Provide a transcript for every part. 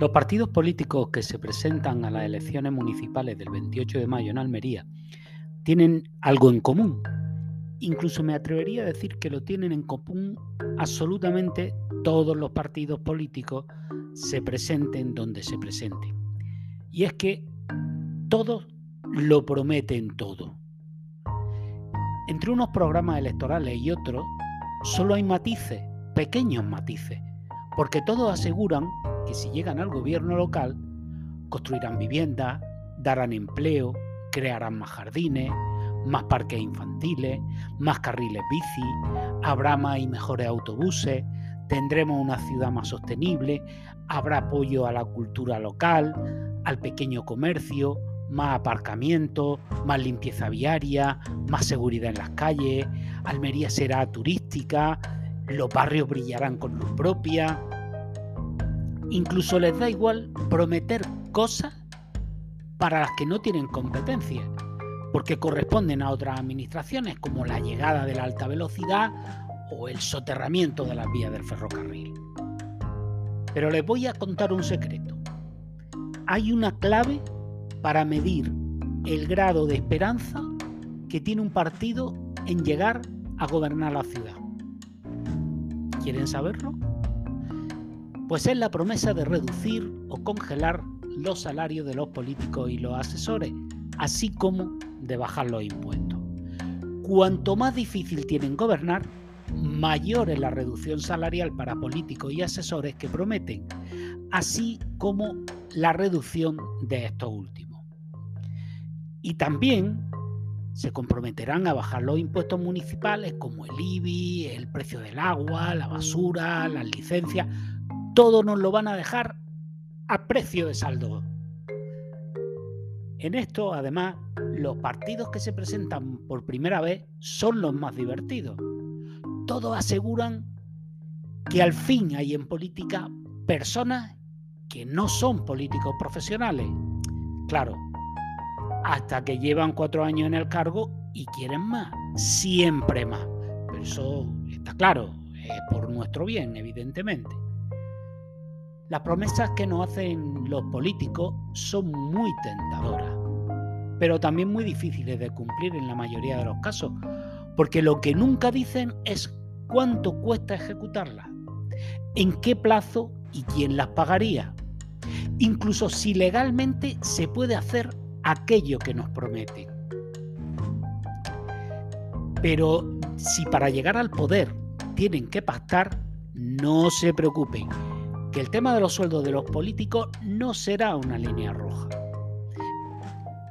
Los partidos políticos que se presentan a las elecciones municipales del 28 de mayo en Almería tienen algo en común. Incluso me atrevería a decir que lo tienen en común absolutamente todos los partidos políticos se presenten donde se presenten. Y es que todos lo prometen todo. Entre unos programas electorales y otros solo hay matices, pequeños matices, porque todos aseguran si llegan al gobierno local, construirán viviendas, darán empleo, crearán más jardines, más parques infantiles, más carriles bici, habrá más y mejores autobuses, tendremos una ciudad más sostenible, habrá apoyo a la cultura local, al pequeño comercio, más aparcamiento, más limpieza viaria, más seguridad en las calles, Almería será turística, los barrios brillarán con luz propia, Incluso les da igual prometer cosas para las que no tienen competencia, porque corresponden a otras administraciones como la llegada de la alta velocidad o el soterramiento de las vías del ferrocarril. Pero les voy a contar un secreto. Hay una clave para medir el grado de esperanza que tiene un partido en llegar a gobernar la ciudad. ¿Quieren saberlo? Pues es la promesa de reducir o congelar los salarios de los políticos y los asesores, así como de bajar los impuestos. Cuanto más difícil tienen gobernar, mayor es la reducción salarial para políticos y asesores que prometen, así como la reducción de estos últimos. Y también se comprometerán a bajar los impuestos municipales como el IBI, el precio del agua, la basura, las licencias, todo nos lo van a dejar a precio de saldo. En esto, además, los partidos que se presentan por primera vez son los más divertidos. Todos aseguran que al fin hay en política personas que no son políticos profesionales. Claro, hasta que llevan cuatro años en el cargo y quieren más, siempre más. Pero eso está claro, es por nuestro bien, evidentemente. Las promesas que nos hacen los políticos son muy tentadoras, pero también muy difíciles de cumplir en la mayoría de los casos, porque lo que nunca dicen es cuánto cuesta ejecutarlas, en qué plazo y quién las pagaría, incluso si legalmente se puede hacer aquello que nos prometen. Pero si para llegar al poder tienen que pactar, no se preocupen, que el tema de los sueldos de los políticos no será una línea roja.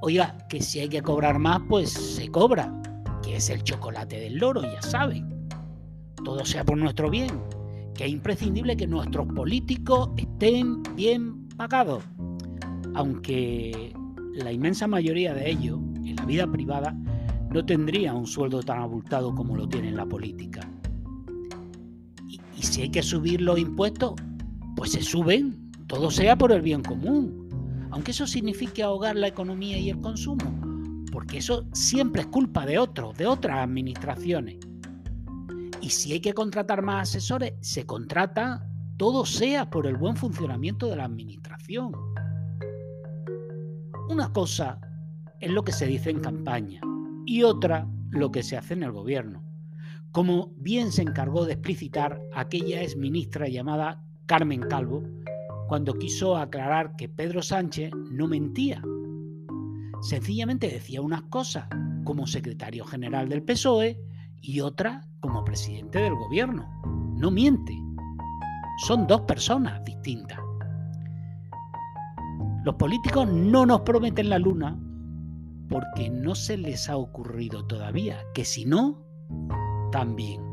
Oiga, que si hay que cobrar más, pues se cobra, que es el chocolate del loro, ya saben. Todo sea por nuestro bien, que es imprescindible que nuestros políticos estén bien pagados, aunque la inmensa mayoría de ellos, en la vida privada, no tendría un sueldo tan abultado como lo tiene en la política. Y, y si hay que subir los impuestos, pues se suben, todo sea por el bien común, aunque eso signifique ahogar la economía y el consumo, porque eso siempre es culpa de otros, de otras administraciones. Y si hay que contratar más asesores, se contrata, todo sea por el buen funcionamiento de la administración. Una cosa es lo que se dice en campaña y otra lo que se hace en el gobierno, como bien se encargó de explicitar aquella ex ministra llamada Carmen Calvo, cuando quiso aclarar que Pedro Sánchez no mentía. Sencillamente decía unas cosas como secretario general del PSOE y otras como presidente del gobierno. No miente. Son dos personas distintas. Los políticos no nos prometen la luna porque no se les ha ocurrido todavía, que si no, también.